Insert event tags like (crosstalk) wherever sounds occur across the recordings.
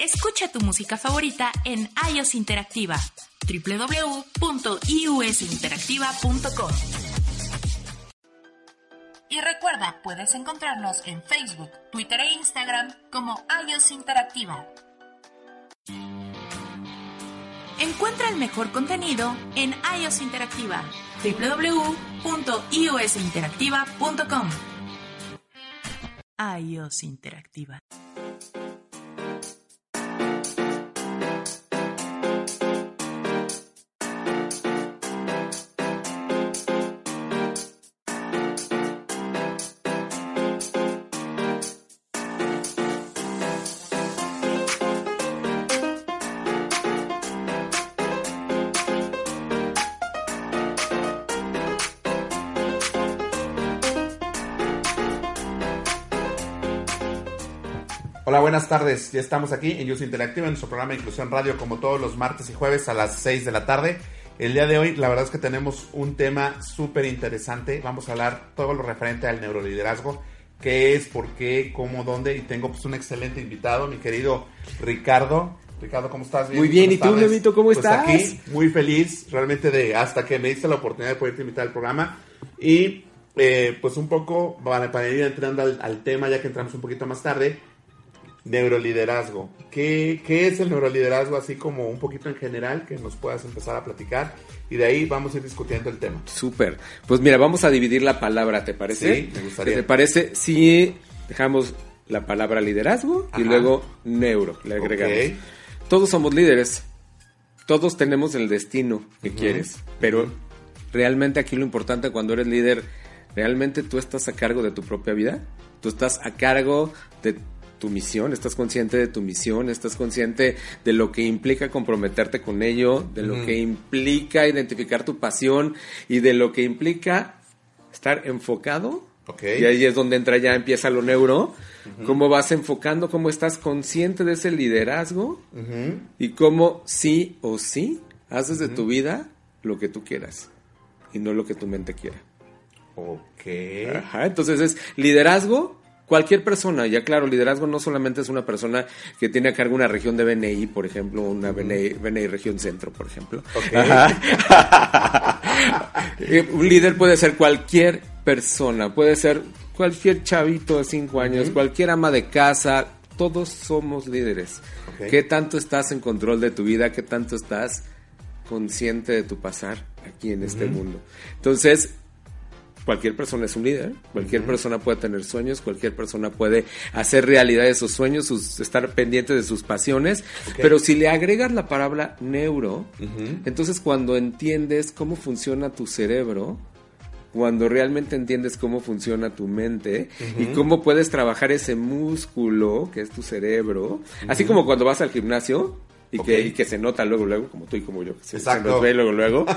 Escucha tu música favorita en iOS Interactiva www.iusinteractiva.com. Y recuerda, puedes encontrarnos en Facebook, Twitter e Instagram como iOS Interactiva. Encuentra el mejor contenido en iOS Interactiva www.iosinteractiva.com. iOS Interactiva. Buenas tardes. Ya estamos aquí en Youth Interactiva, en nuestro programa de Inclusión Radio, como todos los martes y jueves a las 6 de la tarde. El día de hoy, la verdad es que tenemos un tema súper interesante. Vamos a hablar todo lo referente al neuroliderazgo. ¿Qué es? ¿Por qué? ¿Cómo? ¿Dónde? Y tengo pues un excelente invitado, mi querido Ricardo. Ricardo, ¿cómo estás? Muy bien, ¿y tú. Memito, cómo Pues estás? aquí, muy feliz, realmente, de hasta que me diste la oportunidad de poderte invitar al programa. Y eh, pues un poco, para, para ir entrando al, al tema, ya que entramos un poquito más tarde, neuroliderazgo. ¿Qué, ¿Qué es el neuroliderazgo? Así como un poquito en general, que nos puedas empezar a platicar. Y de ahí vamos a ir discutiendo el tema. Súper. Pues mira, vamos a dividir la palabra, ¿te parece? Sí, me gustaría. ¿Te parece si dejamos la palabra liderazgo Ajá. y luego neuro, le agregamos? Todos somos líderes. Todos tenemos el destino que quieres, pero realmente aquí lo importante cuando eres líder, realmente tú estás a cargo de tu propia vida. Tú estás a cargo de tu misión, estás consciente de tu misión, estás consciente de lo que implica comprometerte con ello, de lo que implica identificar tu pasión y de lo que implica estar enfocado. Ok. Y ahí es donde entra ya, empieza lo neuro. Cómo vas enfocando, cómo estás consciente de ese liderazgo y cómo sí o sí haces de tu vida lo que tú quieras y no lo que tu mente quiera. Ok. Ajá, entonces es liderazgo. Cualquier persona, ya claro, liderazgo no solamente es una persona que tiene a cargo una región de BNI, por ejemplo, una BNI, BNI región centro, por ejemplo. (laughs) Eh, un líder puede ser cualquier persona, puede ser cualquier chavito de 5 años, cualquier ama de casa, todos somos líderes. ¿Qué tanto estás en control de tu vida? ¿Qué tanto estás consciente de tu pasar aquí en este mundo? Entonces, cualquier persona es un líder, cualquier persona puede tener sueños, cualquier persona puede hacer realidad esos sueños, sus- estar pendiente de sus pasiones, pero si le agregas la palabra neuro, entonces cuando entiendes cómo funciona tu cerebro, cuando realmente entiendes cómo funciona tu mente y cómo puedes trabajar ese músculo que es tu cerebro, así como cuando vas al gimnasio y, que, y que se nota luego, luego, como tú y como yo, que se, nos ve luego, luego. (laughs) (laughs)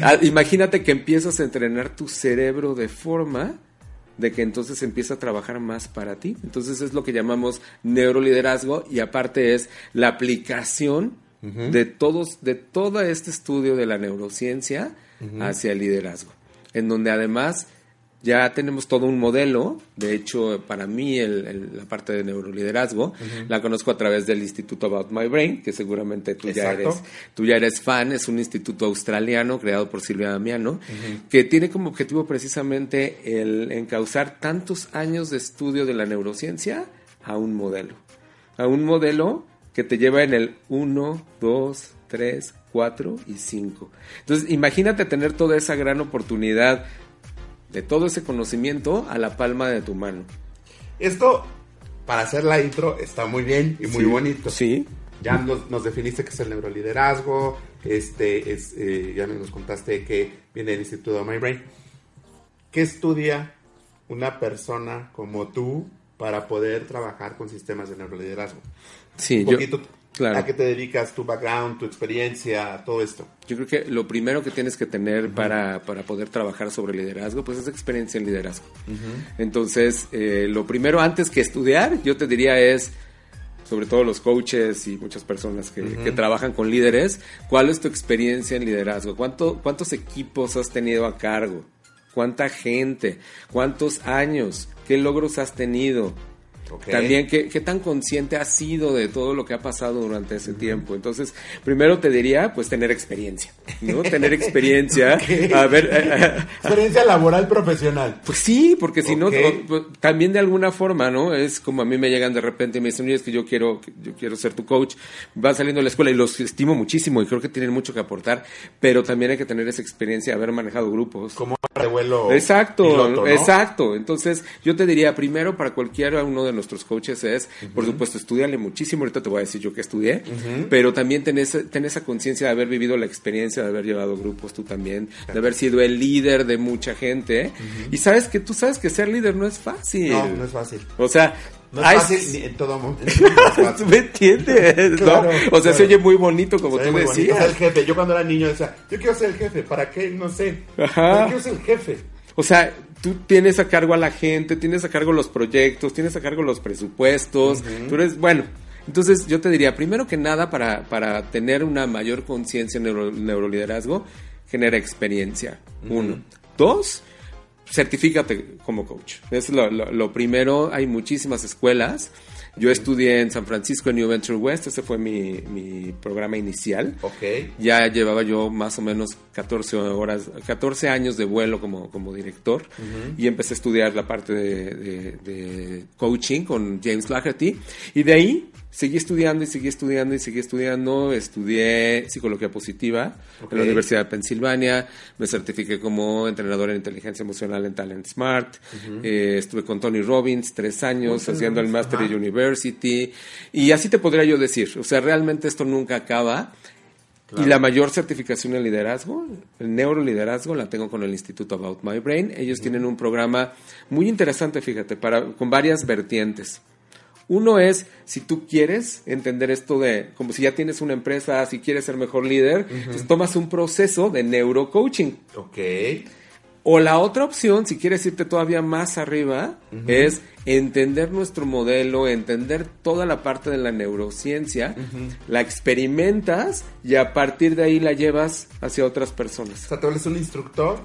Ah, Imagínate que empiezas a entrenar tu cerebro de forma de que entonces empieza a trabajar más para ti. Entonces es lo que llamamos neuroliderazgo y aparte es la aplicación de todos, de todo este estudio de la neurociencia hacia el liderazgo. En donde además ya tenemos todo un modelo. De hecho, para mí el- el- la parte de neuroliderazgo la conozco a través del Instituto About My Brain, que seguramente tú ya eres tú ya eres fan, es un instituto australiano creado por Silvia Damiano, que tiene como objetivo precisamente el encauzar tantos años de estudio de la neurociencia a un modelo. A un modelo que te lleva en el 1, 2, 3, 4 y 5. Entonces, imagínate tener toda esa gran oportunidad de todo ese conocimiento a la palma de tu mano. Esto, para hacer la intro, está muy bien y muy Sí, bonito. Sí. Ya nos, nos definiste que es el neuroliderazgo, este, es, eh, ya nos contaste que viene del Instituto My Brain. ¿Qué estudia una persona como tú para poder trabajar con sistemas de neuroliderazgo? Sí, Un yo, poquito claro. a qué te dedicas, tu background, tu experiencia, todo esto. Yo creo que lo primero que tienes que tener para, para poder trabajar sobre liderazgo, pues es experiencia en liderazgo. Entonces, eh, lo primero antes que estudiar, yo te diría es, sobre todo los coaches y muchas personas que, que trabajan con líderes, ¿cuál es tu experiencia en liderazgo? ¿Cuánto, ¿Cuántos equipos has tenido a cargo? ¿Cuánta gente? ¿Cuántos años? ¿Qué logros has tenido? También qué, qué, tan consciente has sido de todo lo que ha pasado durante ese tiempo. Entonces, primero te diría, pues tener experiencia, ¿no? (laughs) tener experiencia. A ver, eh, eh, experiencia laboral profesional. Pues sí, porque si no, también de alguna forma, ¿no? Es como a mí me llegan de repente y me dicen, oye, es que yo quiero, yo quiero ser tu coach. Van saliendo de la escuela y los estimo muchísimo y creo que tienen mucho que aportar, pero también hay que tener esa experiencia de haber manejado grupos. Como de vuelo. Exacto, exacto. Entonces, yo te diría, primero, para cualquiera uno de nuestros coaches es, por supuesto, estudiarle muchísimo. Ahorita te voy a decir yo que estudié, pero también ten, esa conciencia de haber vivido la experiencia, de haber llevado grupos tú también, de haber sido el líder de mucha gente. Y sabes que tú sabes que ser líder no es fácil. No, no es fácil. O sea, no es fácil ni en todo mundo. (laughs) (laughs) ¿Me entiendes? ¿no? O sea, se oye muy bonito como tú decías. el jefe. Yo cuando era niño decía, yo quiero ser el jefe. ¿Para qué? No sé. Ajá. Yo quiero ser el jefe. O sea, tú tienes a cargo a la gente, tienes a cargo los proyectos, tienes a cargo los presupuestos. Tú eres, bueno, entonces yo te diría, primero que nada, para, para tener una mayor conciencia en el neuroliderazgo, genera experiencia. Uno. Dos, certifícate como coach. Es lo, lo, primero. Hay muchísimas escuelas. Yo estudié en San Francisco, en New Venture West. Ese fue mi, mi programa inicial. Ok. Ya llevaba yo más o menos 14 horas, 14 años de vuelo como, como director. Y empecé a estudiar la parte de, de coaching con James Laherty. Y de ahí seguí estudiando y seguí estudiando y seguí estudiando. Estudié psicología positiva en la Universidad de Pensilvania. Me certifiqué como entrenador en inteligencia emocional en Talent Smart. Eh, estuve con Tony Robbins tres años haciendo el Master University. Y así te podría yo decir. O sea, realmente esto nunca acaba. Y la mayor certificación en liderazgo, el neuroliderazgo, la tengo con el Instituto About My Brain. Ellos tienen un programa muy interesante, fíjate, para, con varias vertientes. Uno es, si tú quieres entender esto de, como si ya tienes una empresa, si quieres ser mejor líder, tomas un proceso de neurocoaching. Ok. O la otra opción, si quieres irte todavía más arriba, es entender nuestro modelo, entender toda la parte de la neurociencia, la experimentas y a partir de ahí la llevas hacia otras personas. O sea, tú eres un instructor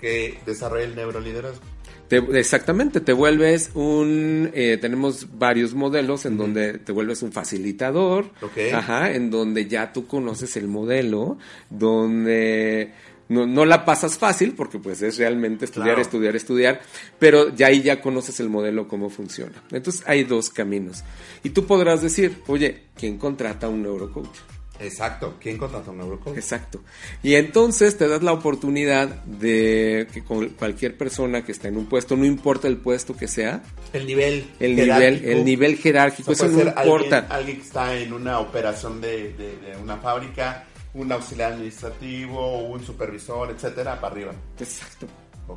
que desarrolla el neuroliderazgo exactamente, te vuelves un, eh, tenemos varios modelos en donde te vuelves un facilitador, ajá, en donde ya tú conoces el modelo, donde no, la pasas fácil porque pues es realmente estudiar, estudiar, estudiar, pero ya ahí ya conoces el modelo, cómo funciona. Entonces hay dos caminos. Y tú podrás decir, oye, ¿quién contrata a un neurocoach? Exacto, ¿quién contrata un neurocoach? Exacto. Y entonces te das la oportunidad de que con cualquier persona que está en un puesto, no importa el puesto que sea, el nivel el nivel el nivel jerárquico, eso no importa. Alguien, que está en una operación de, una fábrica, un auxiliar administrativo, un supervisor, etcétera, para arriba. Exacto.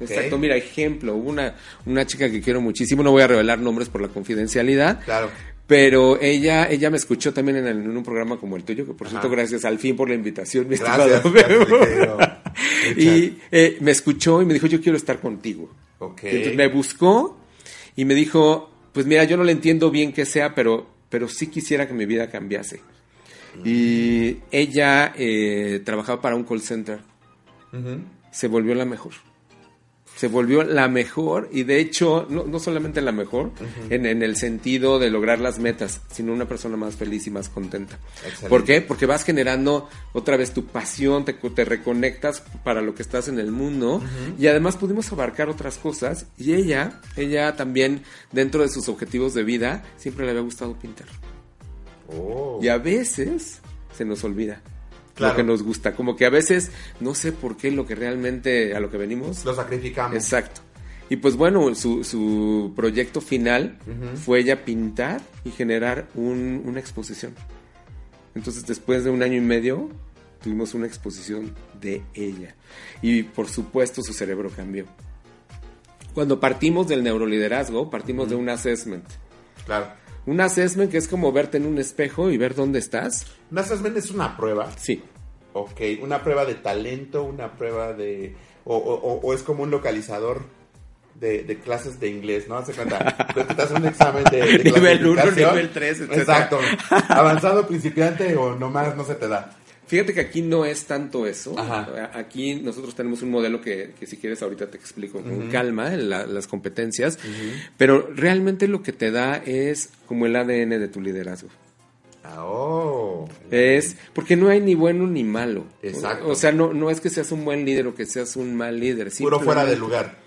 Exacto, mira, ejemplo, una, una chica que quiero muchísimo, no voy a revelar nombres por la confidencialidad, claro. Pero ella, ella me escuchó también en, un programa como el tuyo, que por cierto, gracias al fin por la invitación, mi gracias, y eh, me escuchó y me dijo, yo quiero estar contigo. Okay. me buscó y me dijo, pues mira, yo no le entiendo bien qué sea, pero, pero sí quisiera que mi vida cambiase. Y ella eh, trabajaba para un call center. Se volvió la mejor se volvió la mejor y de hecho no, solamente la mejor en, el sentido de lograr las metas, sino una persona más feliz y más contenta. ¿Por qué? Porque vas generando otra vez tu pasión, te, te reconectas para lo que estás en el mundo y además pudimos abarcar otras cosas y ella, ella también dentro de sus objetivos de vida siempre le había gustado pintar. Oh. Y a veces se nos olvida lo que nos gusta. Como que a veces no sé por qué lo que realmente a lo que venimos. Lo sacrificamos. Exacto. Y pues bueno, su, su proyecto final fue ella pintar y generar una exposición. Entonces después de un año y medio tuvimos una exposición de ella. Y por supuesto su cerebro cambió. Cuando partimos del neuroliderazgo, partimos de un assessment. Claro. Un assessment que es como verte en un espejo y ver dónde estás. Un assessment es una prueba. Sí. Ok, una prueba de talento, una prueba de... O, es como un localizador de, clases de inglés, ¿no? Hace cuenta, (laughs) te un examen de, nivel 1, nivel 3, etc. Exacto. Avanzado, principiante o nomás no se te da. Fíjate que aquí no es tanto eso. Ajá. Aquí nosotros tenemos un modelo que, que si quieres ahorita te explico con calma la- las competencias, pero realmente lo que te da es como el ADN de tu liderazgo. Ah, oh. Es porque no hay ni bueno ni malo. Exacto. O sea, no, no es que seas un buen líder o que seas un mal líder. Puro fuera del lugar.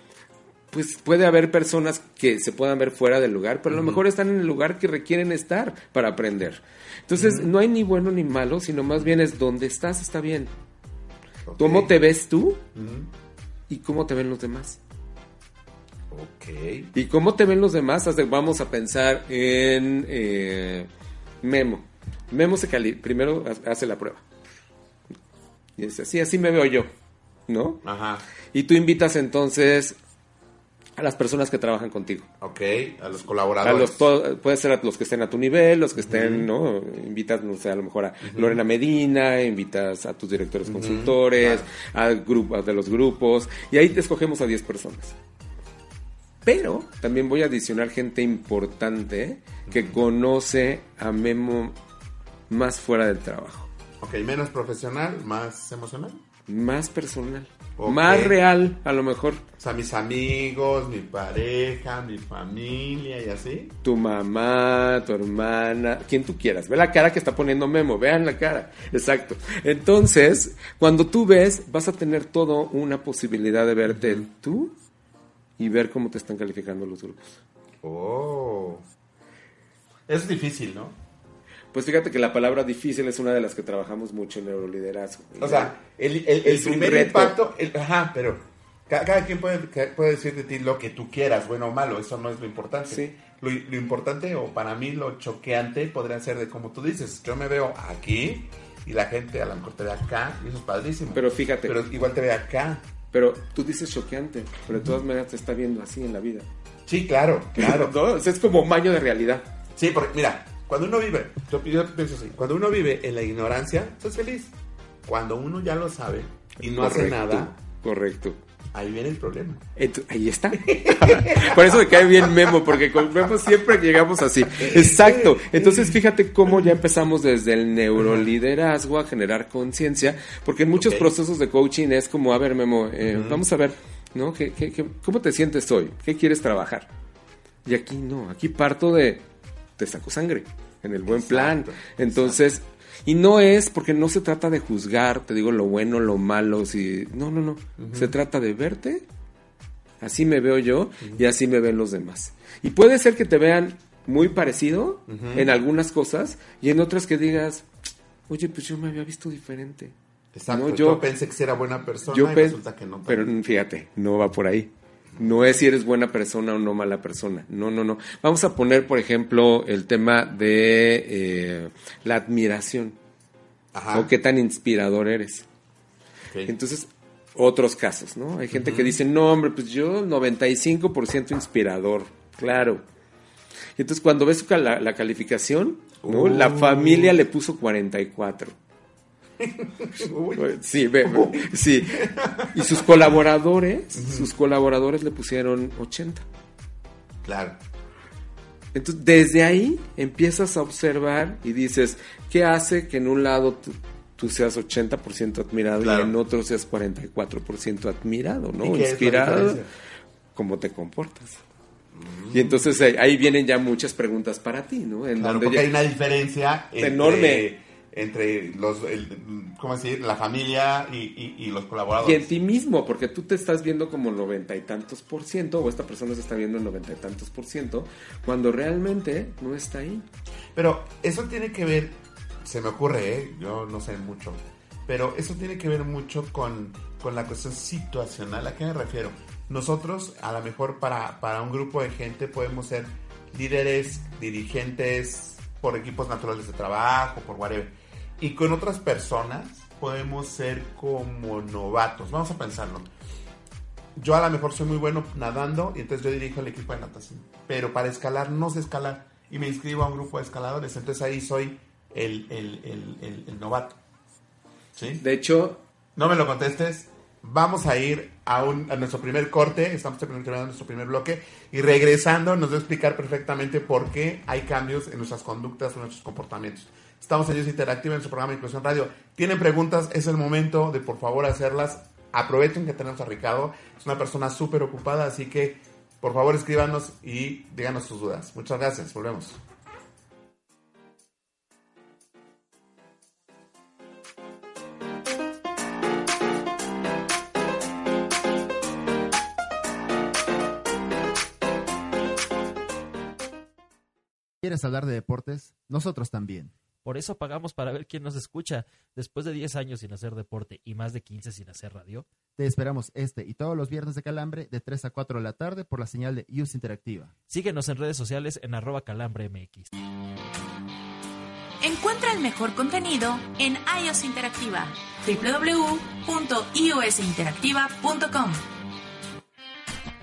Pues puede haber personas que se puedan ver fuera del lugar, pero a lo mejor están en el lugar que requieren estar para aprender. Entonces, no hay ni bueno ni malo, sino más bien es donde estás está bien. ¿Cómo te ves tú y cómo te ven los demás? Ok. ¿Y cómo te ven los demás? Vamos a pensar en eh, Memo. Memo se cali primero ha- hace la prueba. Y dice, sí, así me veo yo, ¿no? Ajá. Y tú invitas entonces a las personas que trabajan contigo. Ok. A los A colaboradores. los, to- puede ser a los que estén a tu nivel, los que estén, ¿no? Invitas, no sé, a lo mejor a Lorena Medina, invitas a tus directores consultores, al grupo, de los grupos, y ahí te escogemos a 10 personas. Pero también voy a adicionar gente importante que conoce a Memo más fuera del trabajo, Ok, menos profesional, más emocional. más personal, Más real, a lo mejor. O sea, mis amigos, mi pareja, mi familia y así. tu mamá, tu hermana, quien tú quieras. Ve la cara que está poniendo Memo, vean la cara. Exacto. Entonces, cuando tú ves, vas a tener todo una posibilidad de verte tú y ver cómo te están calificando los grupos. Oh. Es difícil, ¿no? Pues fíjate que la palabra difícil es una de las que trabajamos mucho en neuroliderazgo. O sea, el, el- el un primer impacto, el- ajá, pero ca- cada, quien puede, puede decir de ti lo que tú quieras, bueno o malo, eso no es lo importante. Sí. Lo, lo importante, o para mí lo choqueante, podría ser de como tú dices, yo me veo aquí y la gente a lo mejor te ve acá, y eso es padrísimo. Pero fíjate. Pero igual te ve acá. Pero tú dices choqueante, pero de todas maneras te está viendo así en la vida. Sí, claro, claro. (laughs) ¿No? O sea, es como maño de realidad. Sí, porque mira, cuando uno vive, yo, yo pienso así, cuando uno vive en la ignorancia, estás feliz. Cuando uno ya lo sabe y no hace Correcto, nada, Correcto. ahí viene el problema. Ent- ahí está. (laughs) Por eso me cae bien Memo, porque con Memo siempre llegamos así. Exacto. Entonces, fíjate cómo ya empezamos desde el neuroliderazgo a generar conciencia, porque en muchos Ok. procesos de coaching es como, a ver, Memo, eh, vamos a ver, ¿no? ¿Qué, qué- qué- cómo te sientes hoy? ¿Qué quieres trabajar? Y aquí no, aquí parto de, te saco sangre, en el buen plan. Exacto, Entonces, y no es porque no se trata de juzgar, te digo lo bueno, lo malo, si no, no, no, se trata de verte, así me veo yo y así me ven los demás. Y puede ser que te vean muy parecido en algunas cosas y en otras que digas, oye, pues yo me había visto diferente. Exacto. No, yo, yo- pensé que era buena persona Yo y resulta que no. Pero fíjate, no va por ahí. No es si eres buena persona o no mala persona. No, no, no. Vamos a poner, por ejemplo, el tema de eh, la admiración Ajá. o qué tan inspirador eres. Entonces, otros casos, ¿no? Hay gente que dice, no, hombre, pues yo 95% inspirador. Claro. Y entonces, cuando ves la, la calificación, ¿no? La Uh. familia le puso 44. Sí, ve, ve, sí. Y sus colaboradores, sus colaboradores le pusieron 80. claro. Entonces, desde ahí empiezas a observar y dices, ¿qué hace que en un lado tú, tú seas 80% admirado Claro. y en otro seas 44% admirado, ¿no? ¿Y qué es la Inspirado, cómo te comportas. Y entonces ahí, ahí vienen ya muchas preguntas para ti, ¿no? En Claro, donde porque hay una diferencia Enorme. Entre los, el- ¿cómo decir? La familia y, y- y los Y colaboradores. en ti mismo, porque tú te estás viendo como noventa y tantos por ciento, o esta persona se está viendo en noventa y tantos por ciento, cuando realmente no está ahí. Pero eso tiene que ver, se me ocurre, ¿eh? yo no sé mucho, pero eso tiene que ver mucho con, con la cuestión situacional. ¿A qué me refiero? Nosotros, a lo mejor para, para un grupo de gente, podemos ser líderes, dirigentes, por equipos naturales de trabajo, por whatever. Y con otras personas podemos ser como novatos. Vamos a pensarlo. Yo a lo mejor soy muy bueno nadando y entonces yo dirijo el equipo de natación. Pero para escalar no sé escalar y me inscribo a un grupo de escaladores. Entonces ahí soy el, el- el- el- novato. ¿Sí? De hecho, No me lo contestes. Vamos a ir a, un- a nuestro primer corte. Estamos terminando nuestro primer bloque. Y regresando nos va a explicar perfectamente por qué hay cambios en nuestras conductas en nuestros comportamientos. Estamos en Ellos Interactiva en su programa Inclusión Radio. Tienen preguntas, es el momento de por favor hacerlas. Aprovechen que tenemos a Ricardo. Es una persona súper ocupada, así que por favor escríbanos y díganos sus dudas. Muchas gracias. Volvemos. ¿Quieres hablar de deportes? Nosotros también. Por eso pagamos para ver quién nos escucha. Después de 10 años sin hacer deporte y más de 15 sin hacer radio. Te esperamos este y todos los viernes de Calambre de 3 a 4 de la tarde por la señal de Use Interactiva. Síguenos en redes sociales en arroba calambremx. Encuentra el mejor contenido en iOS Interactiva. www.iosinteractiva.com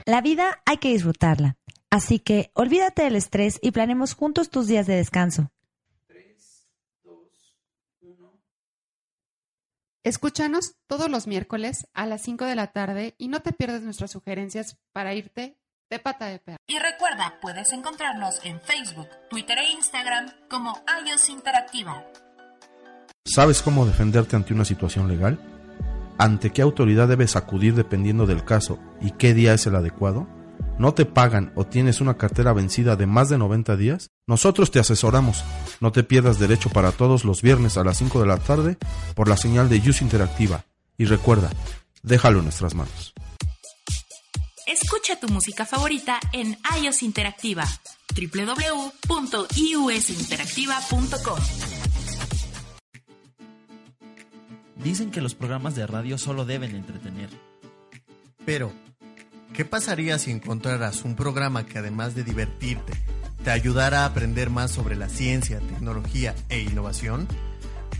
La vida hay que disfrutarla. Así que olvídate del estrés y planemos juntos tus días de descanso. Escúchanos todos los miércoles a las 5 de la tarde y no te pierdas nuestras sugerencias para irte de pata de perro. Y recuerda, puedes encontrarnos en Facebook, Twitter e Instagram como iOS Interactiva. ¿Sabes cómo defenderte ante una situación legal? ¿Ante qué autoridad debes acudir dependiendo del caso y qué día es el adecuado? ¿No te pagan o tienes una cartera vencida de más de 90 días? Nosotros te asesoramos. No te pierdas derecho para todos los viernes a las 5 de la tarde por la señal de Use Interactiva. Y recuerda, déjalo en nuestras manos. Escucha tu música favorita en iOS Interactiva. www.iusinteractiva.com Dicen que los programas de radio solo deben entretener. Pero, ¿qué pasaría si encontraras un programa que además de divertirte, te ayudara a aprender más sobre la ciencia, tecnología e innovación?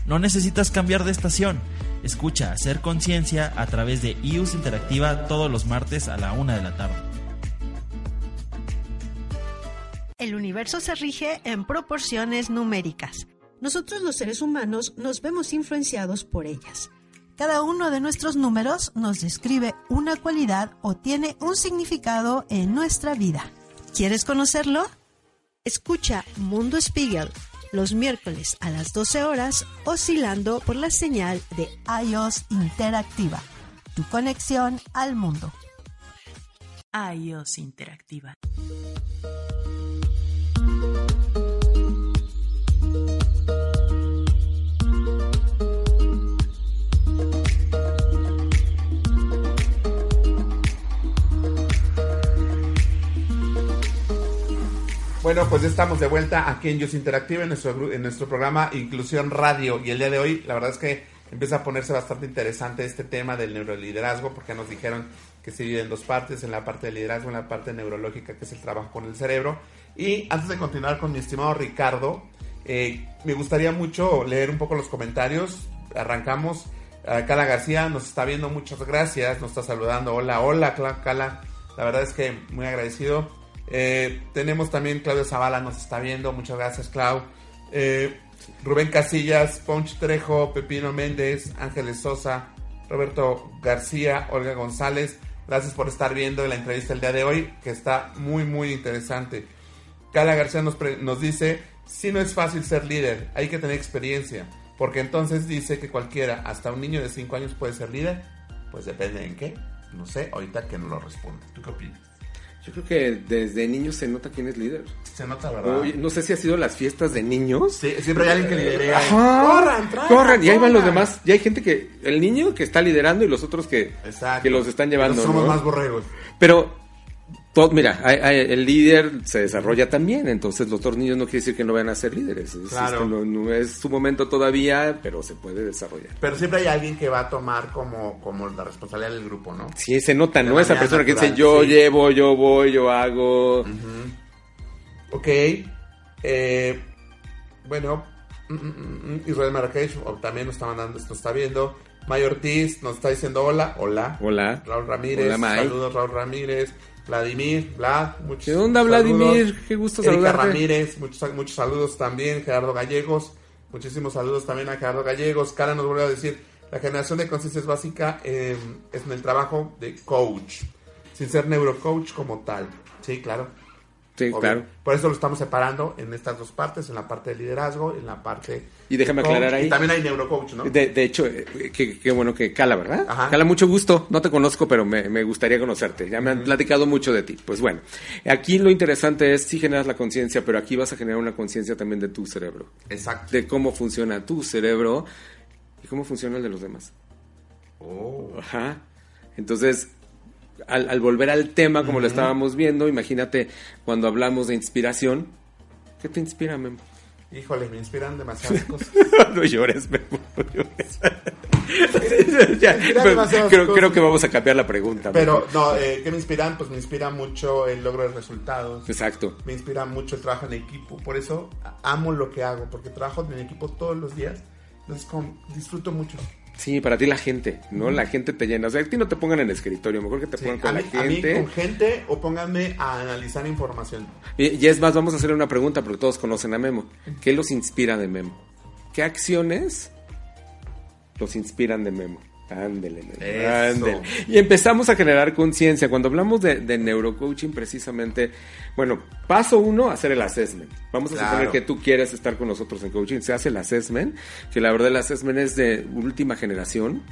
No necesitas cambiar de estación. Escucha Hacer Conciencia a través de iUS Interactiva todos los martes a la una de la tarde. El universo se rige en proporciones numéricas. Nosotros los seres humanos nos vemos influenciados por ellas. Cada uno de nuestros números nos describe una cualidad o tiene un significado en nuestra vida. ¿Quieres conocerlo? Escucha Mundo Spiegel los miércoles a las 12 horas oscilando por la señal de iOS Interactiva, tu conexión al mundo. iOS Interactiva. Bueno, pues ya estamos de vuelta aquí en Youth Interactive, en nuestro, en nuestro programa Inclusión Radio. Y el día de hoy, la verdad es que empieza a ponerse bastante interesante este tema del neuroliderazgo, porque nos dijeron que se divide en dos partes, en la parte de liderazgo, en la parte neurológica, que es el trabajo con el cerebro. Y antes de continuar con mi estimado Ricardo, eh, me gustaría mucho leer un poco los comentarios. Arrancamos. Eh, Cala García nos está viendo, muchas gracias, nos está saludando. Hola, hola, Cala. La verdad es que muy agradecido. Eh, tenemos también Claudio Zavala, nos está viendo. Muchas gracias, Clau. Eh, Rubén Casillas, Ponch Trejo, Pepino Méndez, Ángeles Sosa, Roberto García, Olga González. Gracias por estar viendo la entrevista el día de hoy, que está muy, muy interesante. Cala García nos, nos dice, si no es fácil ser líder, hay que tener experiencia. Porque entonces dice que cualquiera, hasta un niño de 5 años puede ser líder. Pues depende en qué. No sé, ahorita que no lo responde. ¿Tú qué opinas? Yo creo que desde niños se nota quién es líder. Se nota, ¿verdad? Oye, no sé si ha sido las fiestas de niños. Sí, siempre hay alguien que lidera. Ajá. Corran, traigan, Corran, y ahí van los demás. Y hay gente que, el niño que está liderando y los otros que, Exacto. que los están llevando. Nosotros somos ¿no? más borregos. Pero, todo, mira, hay- hay- el líder se desarrolla también, entonces los otros niños no quiere decir que no vayan a ser líderes. Es, Claro. no, no es su momento todavía, pero se puede desarrollar. Pero siempre hay alguien que va a tomar como, como la responsabilidad del grupo, ¿no? Sí, se nota, ¿no? Esa persona que dice, yo sí. llevo, yo voy, yo hago. Ok. Eh, bueno, Israel Marrakech también nos está mandando, nos está viendo. May Ortiz nos está diciendo hola, hola. Hola. Raúl Ramírez, Hola, May. saludos Raúl Ramírez. Vladimir, Vlad, muchos ¿Qué onda, saludos. Vladimir? Qué gusto Erika saludarte. Ramírez, muchos, muchos saludos también. Gerardo Gallegos, muchísimos saludos también a Gerardo Gallegos. Cara nos vuelve a decir, la generación de conciencia es básica eh, es en el trabajo de coach, sin ser neurocoach como tal. Sí, claro. Sí, Obvio. claro. Por eso lo estamos separando en estas dos partes, en la parte de liderazgo, en la parte... Y déjame coach, aclarar ahí. Y también hay neurocoach, ¿no? De, de hecho, eh, qué bueno que Cala, ¿verdad? Ajá. Cala, mucho gusto. No te conozco, pero me, me gustaría conocerte. Ya me han platicado mucho de ti. Pues bueno, aquí lo interesante es, sí generas la conciencia, pero aquí vas a generar una conciencia también de tu cerebro. Exacto. De cómo funciona tu cerebro y cómo funciona el de los demás. Oh. Ajá. Entonces, al, al volver al tema, como lo estábamos viendo, imagínate cuando hablamos de inspiración. ¿Qué te inspira, Memo? Híjole, me inspiran demasiadas (laughs) cosas. no llores, Memo. no llores. (laughs) Ya, creo, cosas. creo que vamos a cambiar la pregunta. Pero, no, eh, ¿qué me inspiran? Pues me inspira mucho el logro de resultados. Exacto. Me inspira mucho el trabajo en equipo. Por eso amo lo que hago, porque trabajo en equipo todos los días. Entonces, como, disfruto mucho. Sí, para ti la gente, ¿no? La gente te llena. O sea, a ti no te pongan en el escritorio, mejor que te Sí, pongan con mí, la a mí gente. con gente o pónganme a analizar información. Y, y es más, vamos a hacerle una pregunta porque todos conocen a Memo. ¿Qué los inspira de Memo? ¿Qué acciones los inspiran de Memo? Ándele, ándele. Y empezamos a generar conciencia. Cuando hablamos de, de neurocoaching, precisamente, bueno, paso uno, hacer el assessment. Vamos a Claro. suponer que tú quieres estar con nosotros en coaching. Se hace el assessment, que la verdad el assessment es de última generación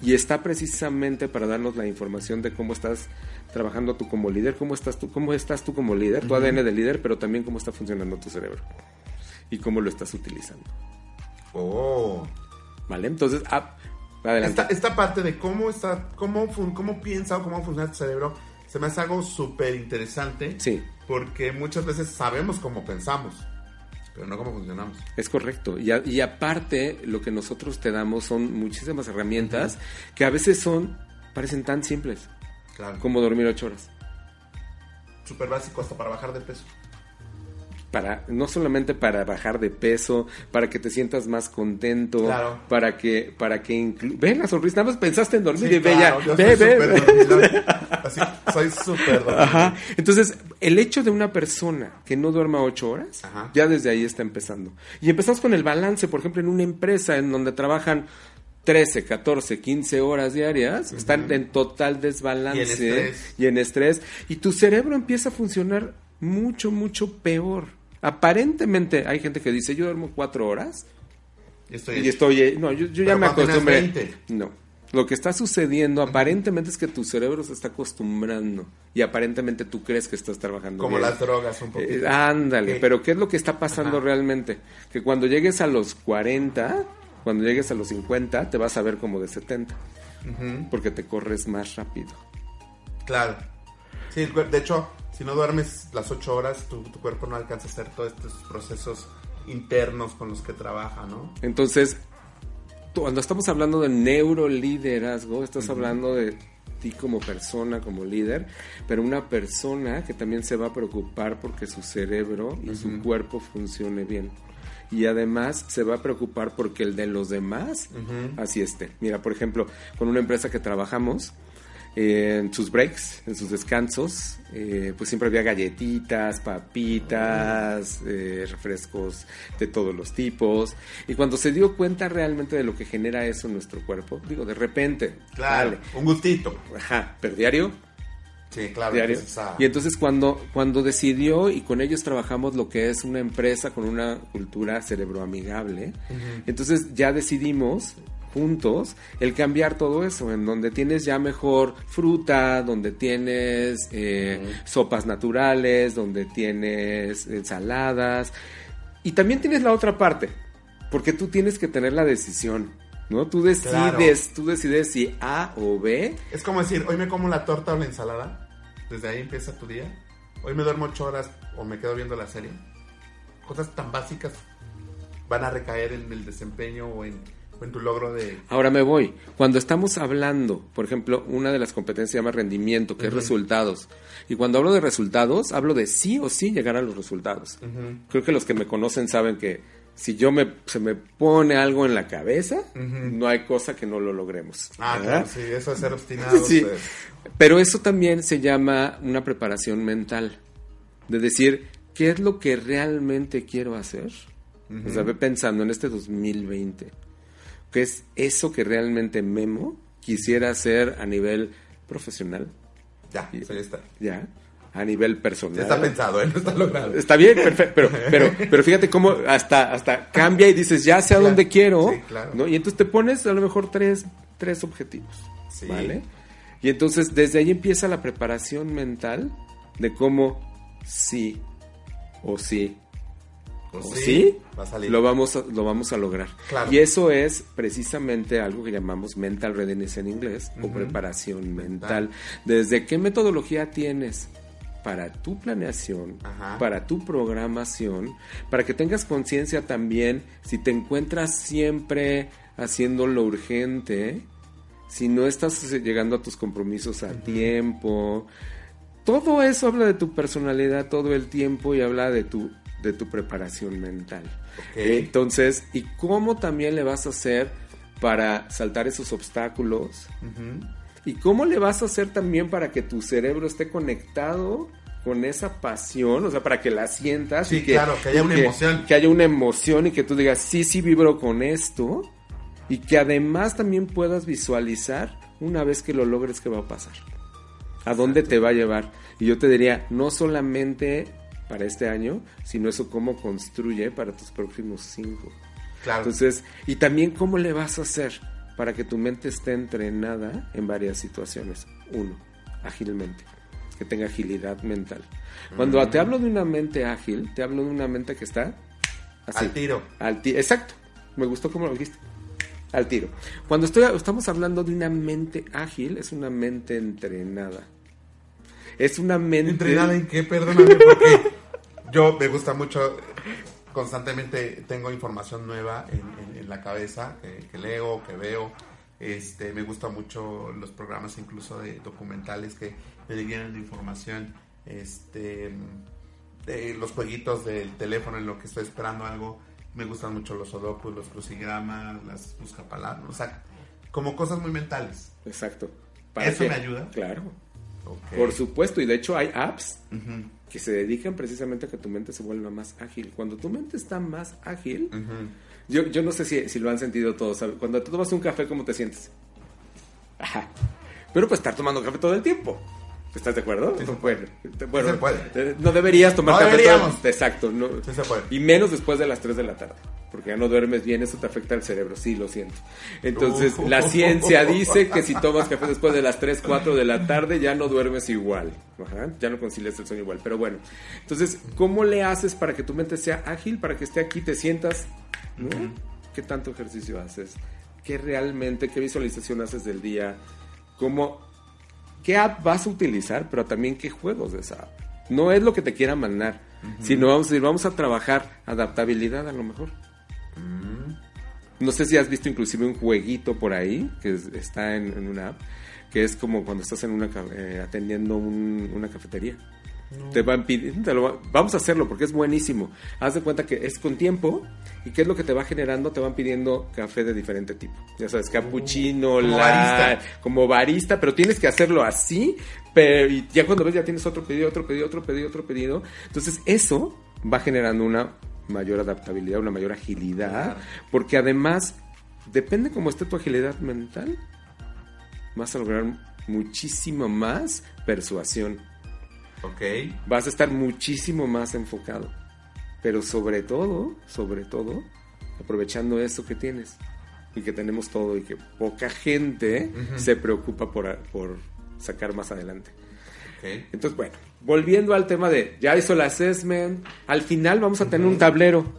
y está precisamente para darnos la información de cómo estás trabajando tú como líder, cómo estás tú, cómo estás tú como líder, tu ADN de líder, pero también cómo está funcionando tu cerebro y cómo lo estás utilizando. Oh. ¿Vale? Entonces, ah, adelante. Esta, esta parte de cómo está, cómo, fun- cómo piensa o cómo funciona tu cerebro, se me hace algo súper interesante. Sí. Porque muchas veces sabemos cómo pensamos, pero no cómo funcionamos. Es correcto. Y, a- y aparte, lo que nosotros te damos son muchísimas herramientas que a veces son, parecen tan simples Claro. como dormir ocho horas. Súper básico hasta para bajar de peso. Para, no solamente para bajar de peso, para que te sientas más contento, Claro. para que, para que inclu- ve la sonrisa, nada más pensaste en dormir Sí, y ve claro, ya, yo ve, ve. Así, soy súper. Ajá. Entonces, el hecho de una persona que no duerma ocho horas, Ajá. ya desde ahí está empezando. Y empezamos con el balance, por ejemplo, en una empresa en donde trabajan 13, 14, 15 horas diarias, están en total desbalance Y en estrés. y en estrés, y tu cerebro empieza a funcionar mucho, mucho peor. Aparentemente hay gente que dice, yo duermo cuatro horas Y estoy, y estoy, eh, no, yo, yo ya me acostumbré. 20. No. Lo que está sucediendo aparentemente es que tu cerebro se está acostumbrando y aparentemente tú crees que estás trabajando como bien. las drogas un poquito. Eh, ándale, Sí. pero ¿qué es lo que está pasando Ajá. realmente? Que cuando llegues a los 40, cuando llegues a los 50, te vas a ver como de 70, Ujú, porque te corres más rápido. Claro. Sí, de hecho, si no duermes las ocho horas, tu, tu cuerpo no alcanza a hacer todos estos procesos internos con los que trabaja, ¿no? Entonces, cuando estamos hablando de neuroliderazgo, estás hablando de ti como persona, como líder, pero una persona que también se va a preocupar porque su cerebro y su cuerpo funcione bien. Y además se va a preocupar porque el de los demás así esté. Mira, por ejemplo, con una empresa que trabajamos, eh, en sus breaks, en sus descansos, eh, pues siempre había galletitas, papitas, eh, refrescos de todos los tipos. Y cuando se dio cuenta realmente de lo que genera eso en nuestro cuerpo, digo, de repente, Claro. vale, Un gustito. ajá, pero diario, Sí, claro. diario. Y entonces cuando, cuando decidió y con ellos trabajamos lo que es una empresa con una cultura cerebroamigable, entonces ya decidimos juntos el cambiar todo eso, en donde tienes ya mejor fruta, donde tienes eh, sopas naturales, donde tienes ensaladas y también tienes la otra parte, porque tú tienes que tener la decisión. ¿No? Tú decides, Claro. tú decides si A o B Es como decir, hoy me como la torta o la ensalada. Desde ahí empieza tu día. Hoy me duermo ocho horas o me quedo viendo la serie. Cosas tan básicas van a recaer en el desempeño o en, en tu logro de... Ahora me voy. Cuando estamos hablando, por ejemplo, una de las competencias se llama rendimiento, que es resultados. Y cuando hablo de resultados, hablo de sí o sí llegar a los resultados. Creo que los que me conocen saben que si yo me, se me pone algo en la cabeza, no hay cosa que no lo logremos. Ah, ¿verdad? claro, sí, eso de ser obstinado. Sí. pues, Pero eso también se llama una preparación mental. De decir, ¿qué es lo que realmente quiero hacer? O sea, ve pensando en este 2020. ¿Qué es eso que realmente Memo quisiera hacer a nivel profesional? ya, eso ya está. ¿Ya? a nivel personal. Está pensado, ¿eh? (laughs) No está logrado. Está bien, perfecto, pero, pero, pero fíjate cómo hasta, hasta cambia y dices, ya sé a dónde quiero, sí, claro. ¿no? Y entonces te pones a lo mejor tres, tres objetivos, Sí. ¿vale? Y entonces desde ahí empieza la preparación mental de cómo sí o sí O sí, sí, va a salir. lo vamos a, lo vamos a lograr. Claro. Y eso es precisamente algo que llamamos mental readiness en inglés o preparación mental. Desde qué metodología tienes para tu planeación, Ajá. para tu programación, para que tengas conciencia también si te encuentras siempre haciendo lo urgente, si no estás llegando a tus compromisos a tiempo. Todo eso habla de tu personalidad todo el tiempo y habla de tu, de tu preparación mental. Entonces, ¿y cómo también le vas a hacer para saltar esos obstáculos? ¿Y cómo le vas a hacer también para que tu cerebro esté conectado con esa pasión? O sea, para que la sientas. Sí, y que, claro, que haya una emoción. Que haya una emoción y que tú digas, sí, sí vibro con esto. Y que además también puedas visualizar una vez que lo logres qué va a pasar. A dónde te va a llevar. Y yo te diría, no solamente para este año, sino eso cómo construye para tus próximos cinco. Claro. Entonces, y también cómo le vas a hacer para que tu mente esté entrenada en varias situaciones. Uno, ágilmente, que tenga agilidad mental. Cuando Mm. te hablo de una mente ágil, te hablo de una mente que está así. Al tiro. Al ti- Exacto. Me gustó cómo lo dijiste. Al tiro. Cuando estoy, estamos hablando de una mente ágil, es una mente entrenada. Es una mente... ¿Entrenada en qué? Perdóname, porque yo me gusta mucho, constantemente tengo información nueva en, en- en la cabeza, que, que leo, que veo. Este, me gusta mucho los programas incluso de documentales que me llenan de información. Este, de los jueguitos del teléfono en lo que estoy esperando algo. Me gustan mucho los sudokus, los crucigramas, las buscapalabras. O sea, como cosas muy mentales. Exacto. ¿Eso me ayuda? Claro. Por supuesto, y de hecho hay apps que se dedican precisamente a que tu mente se vuelva más ágil. Cuando tu mente está más ágil, yo, yo no sé si, si lo han sentido todos. Cuando tú tomas un café, ¿cómo te sientes? Ajá. Pero pues estar tomando café todo el tiempo. ¿Estás de acuerdo? Sí se (laughs) bueno, te- bueno, se puede. eh, No deberías tomar No café todo deberíamos. Exacto. No, Sí se puede. Y menos después de las 3 de la tarde. Porque ya no duermes bien, eso te afecta al cerebro. Sí, lo siento. Entonces, la ciencia dice que si (laughs) tomas café después de las 3, 4 de la tarde, ya no duermes igual. Ajá, ya no concilias el sueño igual. Pero bueno. Entonces, ¿cómo le haces para que tu mente sea ágil? Para que esté aquí, te sientas. ¿no? ¿Qué tanto ejercicio haces? ¿Qué realmente, qué visualización haces del día? ¿Cómo, ¿Qué app vas a utilizar? Pero también qué juegos de esa app. No es lo que te quiera mandar, sino vamos a decir, vamos a trabajar adaptabilidad a lo mejor. No sé si has visto inclusive un jueguito por ahí que es- está en, en una app, que es como cuando estás en una eh, atendiendo un- una cafetería. Te van pidiendo, te lo vamos a hacerlo porque es buenísimo. Haz de cuenta que es con tiempo y qué es lo que te va generando, te van pidiendo café de diferente tipo. Ya sabes, cappuccino, Uh, como barista. como barista, pero tienes que hacerlo así, pero y ya cuando ves ya tienes otro pedido, otro pedido, otro pedido, otro pedido. Entonces eso va generando una mayor adaptabilidad, una mayor agilidad, porque además depende cómo esté tu agilidad mental, vas a lograr muchísimo más persuasión. Ok. Vas a estar muchísimo más enfocado. Pero sobre todo, sobre todo, aprovechando eso que tienes y que tenemos todo y que poca gente se preocupa por, por sacar más adelante. Ok. Entonces, bueno, volviendo al tema de ya hizo el assessment, al final vamos a tener un tablero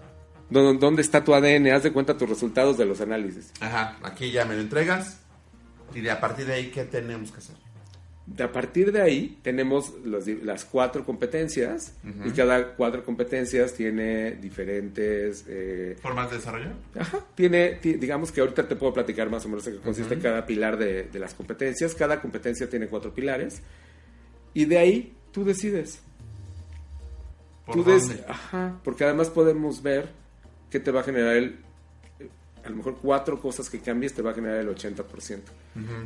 donde, donde está tu ADN, haz de cuenta tus resultados de los análisis. Ajá, aquí ya me lo entregas. Y de a partir de ahí, ¿qué tenemos que hacer? De a partir de ahí tenemos los las cuatro competencias y cada cuatro competencias tiene diferentes... eh, ¿Formas de desarrollo? Ajá, tiene, ti- digamos que ahorita te puedo platicar más o menos en qué consiste cada pilar de, de las competencias. Cada competencia tiene cuatro pilares y de ahí tú decides. ¿Por Tú des-? Ajá, porque además podemos ver qué te va a generar el... A lo mejor cuatro cosas que cambies te va a generar el 80%.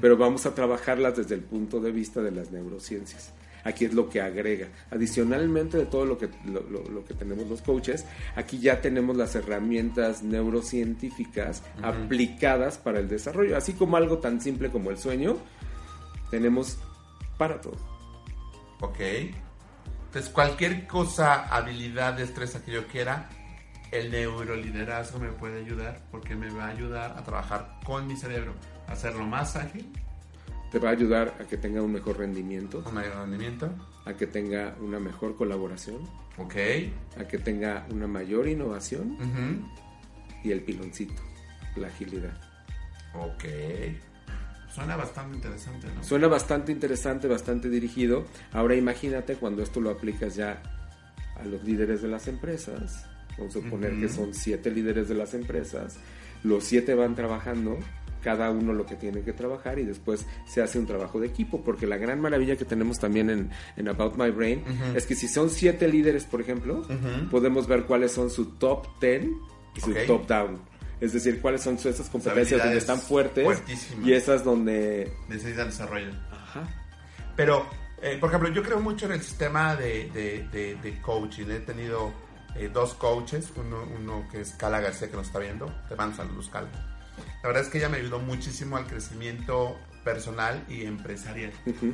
Pero vamos a trabajarlas desde el punto de vista de las neurociencias. Aquí es lo que agrega. Adicionalmente de todo lo que, lo, lo- lo que tenemos los coaches, aquí ya tenemos las herramientas neurocientíficas aplicadas para el desarrollo. Así como algo tan simple como el sueño, tenemos para todo. Ok. Entonces, cualquier cosa, habilidad, destreza que yo quiera, el neuroliderazgo me puede ayudar porque me va a ayudar a trabajar con mi cerebro, a hacerlo más ágil. Te va a ayudar a que tenga un mejor rendimiento. Un mayor rendimiento. A que tenga una mejor colaboración. Ok. A que tenga una mayor innovación. Y el piloncito, la agilidad. Ok. Suena bastante interesante, ¿no? Suena bastante interesante, bastante dirigido. Ahora imagínate cuando esto lo aplicas ya a los líderes de las empresas. Vamos a suponer que son siete líderes de las empresas. Los siete van trabajando, cada uno lo que tiene que trabajar y después se hace un trabajo de equipo. Porque la gran maravilla que tenemos también en, en About My Brain es que si son siete líderes, por ejemplo, podemos ver cuáles son su top ten y su top down. Es decir, cuáles son esas competencias donde están fuertes fuertísimas. y esas donde Necesitan desarrollo. Ajá. Pero, eh, por ejemplo, yo creo mucho en el sistema de, de, de- de coaching. He tenido eh, dos coaches, uno, uno que es Cala García, que nos está viendo. Te mando saludos, Cala. La verdad es que ella me ayudó muchísimo al crecimiento personal y empresarial. Ujú.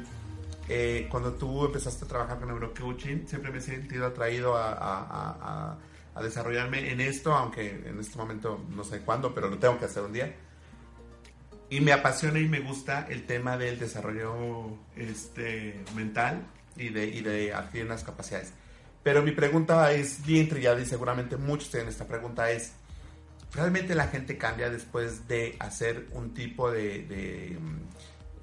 Eh, cuando tú empezaste a trabajar con neurocoaching, siempre me he sentido atraído a, a- a- a- a desarrollarme en esto, aunque en este momento no sé cuándo, pero lo tengo que hacer un día. Y me apasiona y me gusta el tema del desarrollo este, mental y de, y de adquirir unas capacidades. Pero mi pregunta es bien trillada y seguramente muchos tienen esta pregunta es, ¿realmente la gente cambia después de hacer un tipo de, de,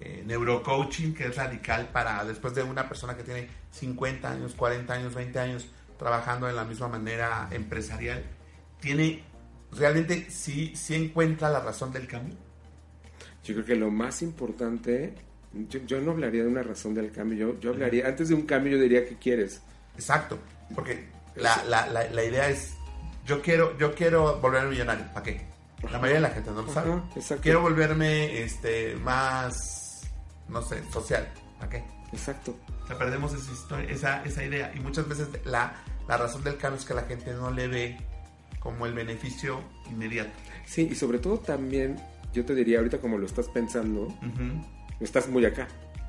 eh, neurocoaching que es radical para después de una persona que tiene 50 años, 40 años, 20 años trabajando de la misma manera empresarial? ¿Tiene realmente sí, sí encuentra la razón del cambio? Yo creo que lo más importante, yo, yo no hablaría de una razón del cambio, yo, yo hablaría, antes de un cambio yo diría que quieres. Exacto, porque la, la, la, la idea es, yo quiero, yo quiero volverme millonario, ¿para qué? La mayoría de la gente no lo sabe. Ajá. Quiero volverme este, más, no sé, social, ¿para qué? Exacto. O sea, perdemos esa, historia, esa, esa idea y muchas veces la, la razón del cambio es que la gente no le ve como el beneficio inmediato. Sí, y sobre todo también, yo te diría ahorita como lo estás pensando, Ujú. estás muy acá.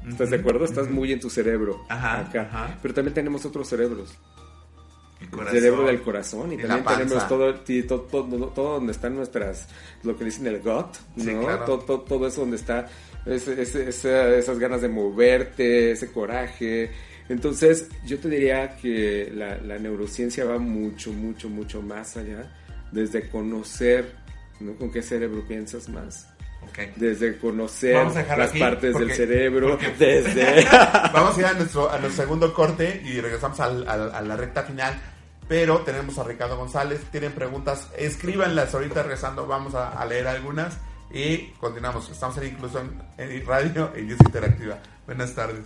¿Estás Ujú, de acuerdo? Estás ujú. muy en tu cerebro. Ajá, acá. ajá. Pero también tenemos otros cerebros. El El corazón, cerebro del corazón y, también tenemos todo, todo, todo, todo donde están nuestras, lo que dicen el gut, ¿no? Sí, claro. todo, todo, eso donde está ese- ese- esa- esas ganas de moverte, ese coraje. Entonces, yo te diría que la, la neurociencia va mucho, mucho, mucho más allá, desde conocer, ¿no? ¿Con qué cerebro piensas más? Desde conocer Vamos a dejarlo las aquí, partes porque- del cerebro, porque- (laughs) desde... (laughs) Vamos a ir a nuestro, a nuestro segundo corte y regresamos al- al- a la recta final. Pero tenemos a Ricardo González. Tienen preguntas, escríbanlas ahorita regresando. Vamos a, a leer algunas y continuamos. Estamos en Inclusión en Radio en News Interactiva. Buenas tardes.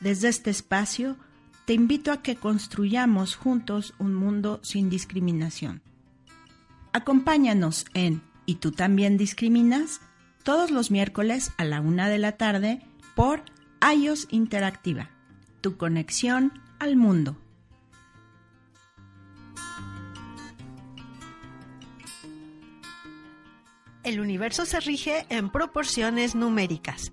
Desde este espacio, te invito a que construyamos juntos un mundo sin discriminación. Acompáñanos en ¿Y tú también discriminas? todos los miércoles a la una de la tarde por iOS Interactiva, tu conexión al mundo. El universo se rige en proporciones numéricas.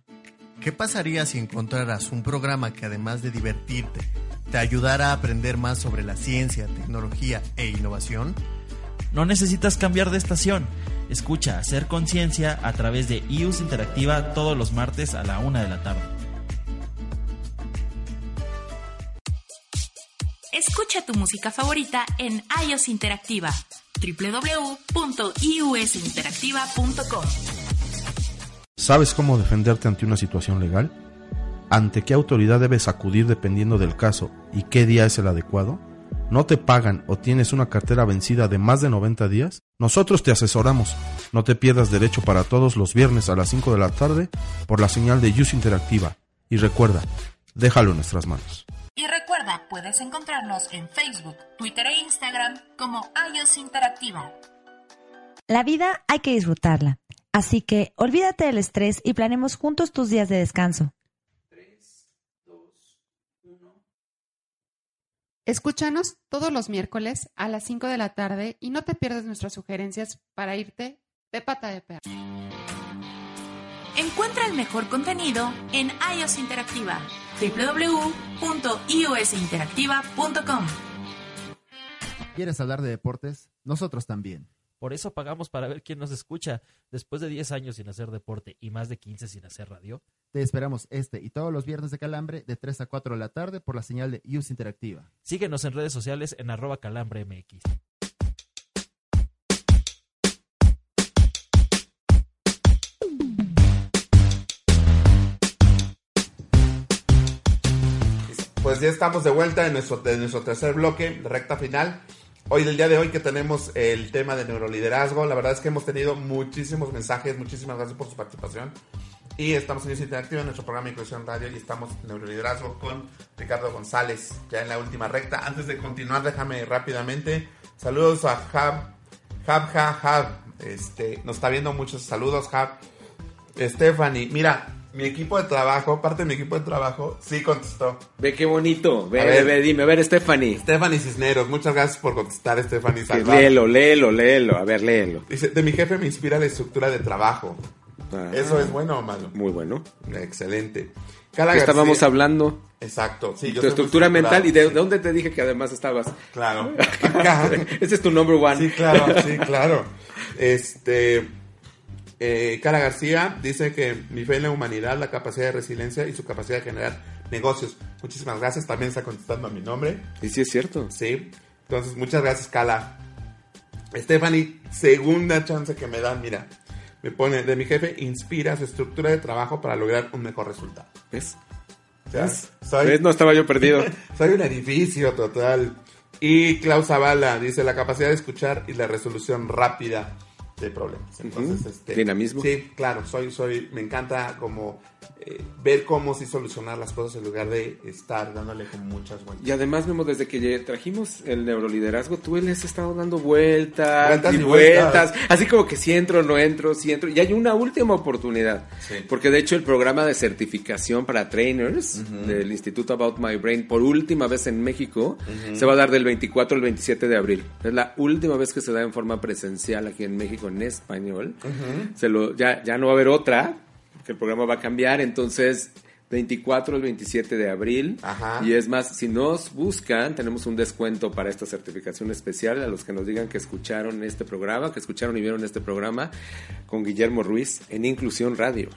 ¿qué pasaría si encontraras un programa que además de divertirte, te ayudara a aprender más sobre la ciencia, tecnología e innovación? No necesitas cambiar de estación. Escucha Hacer Conciencia a través de IUS Interactiva todos los martes a la una de la tarde. Escucha tu música favorita en iOS Interactiva www.iusinteractiva.com. ¿Sabes cómo defenderte ante una situación legal? ¿Ante qué autoridad debes acudir dependiendo del caso y qué día es el adecuado? ¿No te pagan o tienes una cartera vencida de más de 90 días? Nosotros te asesoramos. No te pierdas derecho para todos los viernes a las 5 de la tarde por la señal de Use Interactiva. Y recuerda, déjalo en nuestras manos. Y recuerda, puedes encontrarnos en Facebook, Twitter e Instagram como iOS Interactiva. La vida hay que disfrutarla. Así que olvídate del estrés y planemos juntos tus días de descanso. Escúchanos todos los miércoles a las 5 de la tarde y no te pierdas nuestras sugerencias para irte de pata de perro. Encuentra el mejor contenido en iOS Interactiva www.iosinteractiva.com. ¿Quieres hablar de deportes? Nosotros también. Por eso pagamos para ver quién nos escucha. Después de 10 años sin hacer deporte y más de 15 sin hacer radio. Te esperamos este y todos los viernes de Calambre de 3 a 4 de la tarde por la señal de Use Interactiva. Síguenos en redes sociales en arroba calambremx. Pues ya estamos de vuelta en nuestro, en nuestro tercer bloque, recta final. Hoy, el día de hoy, que tenemos el tema de neuroliderazgo, la verdad es que hemos tenido muchísimos mensajes, muchísimas gracias por su participación. Y estamos en News Interactiva, en nuestro programa de Inclusión Radio, y estamos en Neuroliderazgo con Ricardo González, ya en la última recta. Antes de continuar, déjame rápidamente. Saludos a Hab, Hab, Hab, Hab. Este, nos está viendo muchos saludos, Hab. Stephanie, mira, mi equipo de trabajo, parte de mi equipo de trabajo, sí contestó. Ve qué bonito. Ve, ver. ve, dime, a ver, Stephanie. Stephanie Cisneros, muchas gracias por contestar, Stephanie. Que Salvat. léelo, léelo, léelo. A ver, léelo. Dice, de mi jefe me inspira la estructura de trabajo. Ah, ¿Eso es bueno o malo? Muy bueno. Excelente. Carla ¿Qué estábamos García- hablando? Exacto, sí. yo tu estructura mental y de, sí. de dónde te dije que además estabas. Claro. (laughs) Ese es tu number one. Sí, claro, sí, claro. (laughs) Este. Eh, Cara García dice que mi fe en la humanidad, la capacidad de resiliencia y su capacidad de generar negocios. Muchísimas gracias. También está contestando a mi nombre. Y sí es cierto. Sí. Entonces, muchas gracias, Cala. Stephanie, segunda chance que me dan, mira. Me pone, de mi jefe, inspira su estructura de trabajo para lograr un mejor resultado. ¿Ves? O sea, ¿Ves? soy- ¿Ves? No estaba yo perdido. (laughs) soy un edificio total. Y Klaus Zavala dice la capacidad de escuchar y la resolución rápida de problemas. Entonces, este, Dinamismo. Sí, claro, soy, soy, me encanta como eh, ver cómo sí solucionar las cosas en lugar de estar dándole como muchas vueltas. Y además vemos desde que trajimos el neuroliderazgo, tú le has estado dando vueltas, Vueltas y y vueltas. vueltas, así como que si entro, no entro, si entro, y hay una última oportunidad, Sí. porque de hecho el programa de certificación para trainers del Instituto About My Brain, por última vez en México, se va a dar del 24 al 27 de abril. Es la última vez que se da en forma presencial aquí en México en español. Se lo, ya, ya no va a haber otra, que el programa va a cambiar, entonces 24 al 27 de abril. Ajá. Y es más, si nos buscan, tenemos un descuento para esta certificación especial a los que nos digan que escucharon este programa, que escucharon y vieron este programa con Guillermo Ruiz en Inclusión Radio.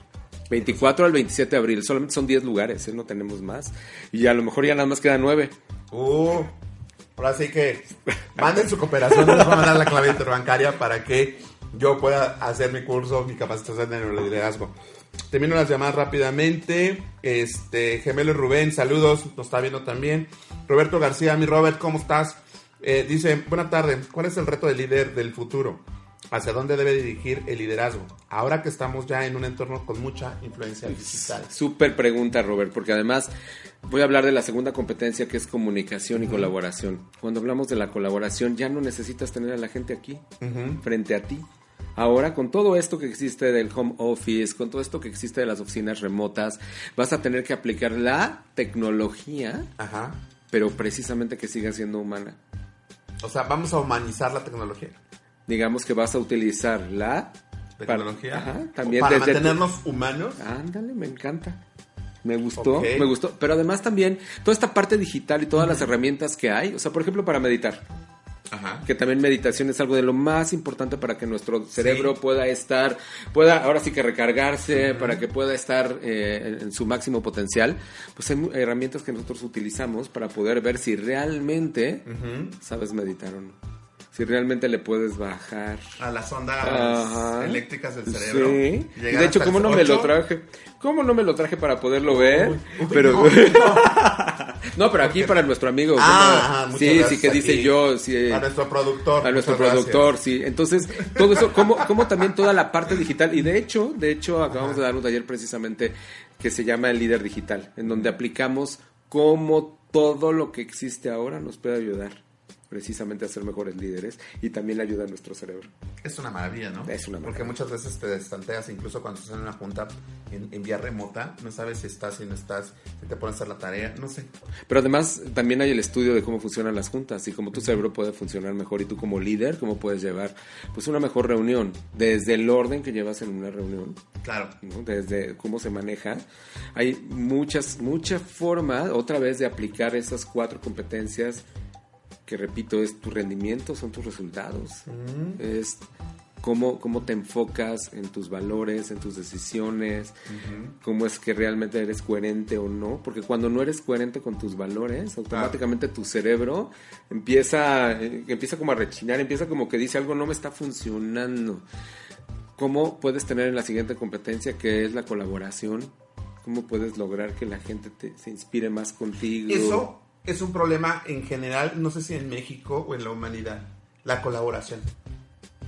24 al 27 de abril, solamente son 10 lugares, ¿eh? no tenemos más. Y a lo mejor ya nada más quedan 9. Uh, ahora sí que manden su cooperación, les voy a mandar la clave interbancaria para que yo pueda hacer mi curso, mi capacitación de neuroliderazgo. Termino las llamadas rápidamente. Este, Gemelo Rubén, saludos, nos está viendo también. Roberto García, mi Robert, ¿cómo estás? Eh, dice, buena tarde, ¿cuál es el reto del líder del futuro? ¿Hacia dónde debe dirigir el liderazgo? Ahora que estamos ya en un entorno con mucha influencia digital. Súper pregunta, Robert, porque además voy a hablar de la segunda competencia que es comunicación y colaboración. Cuando hablamos de la colaboración, ya no necesitas tener a la gente aquí, Ujú. frente a ti. Ahora, con todo esto que existe del home office, con todo esto que existe de las oficinas remotas, vas a tener que aplicar la tecnología, Ajá. pero precisamente que siga siendo humana. O sea, vamos a humanizar la tecnología. Digamos que vas a utilizar la Tecnología. Ajá, también para desde tu- mantenernos humanos. Ándale, me encanta. Me gustó, me gustó. Pero además también, toda esta parte digital y todas las herramientas que hay, o sea, por ejemplo, para meditar. Ajá. Que también meditación es algo de lo más importante para que nuestro cerebro pueda estar, pueda ahora sí que recargarse, para que pueda estar eh, en, en su máximo potencial. Pues hay herramientas que nosotros utilizamos para poder ver si realmente Ujú. sabes meditar o no. Si realmente le puedes bajar. A las ondas Ajá. eléctricas del cerebro. Sí. Y de hecho, ¿cómo no me lo traje? ¿Cómo no me lo traje para poderlo ver? uy, pero no, no, (laughs) pero aquí para nuestro amigo. Ah, sí, sí que dice aquí. yo, sí. A nuestro productor. A nuestro gracias. productor, sí. Entonces, todo eso, como, como también toda la parte digital. Y de hecho, de hecho, acabamos de dar un taller precisamente que se llama El Líder Digital, en donde aplicamos cómo todo lo que existe ahora nos puede ayudar precisamente a ser mejores líderes y también le ayuda a nuestro cerebro. Es una maravilla, ¿no? Es una Porque muchas veces te destanteas, incluso cuando estás en una junta en, en vía remota, no sabes si estás, si no estás, si te pones a hacer la tarea, no sé. Pero además también hay el estudio de cómo funcionan las juntas y cómo tu cerebro puede funcionar mejor y tú como líder, cómo puedes llevar pues una mejor reunión, desde el orden que llevas en una reunión, Claro. ¿no? desde cómo se maneja. Hay muchas, mucha forma, otra vez, de aplicar esas cuatro competencias que repito, es tu rendimiento, son tus resultados, es cómo, cómo te enfocas en tus valores, en tus decisiones, cómo es que realmente eres coherente o no, porque cuando no eres coherente con tus valores, automáticamente tu cerebro empieza, eh, empieza como a rechinar, empieza como que dice algo no me está funcionando. ¿Cómo puedes tener en la siguiente competencia que es la colaboración? ¿Cómo puedes lograr que la gente te- se inspire más contigo? Eso es un problema en general, no sé si en México o en la humanidad, la colaboración.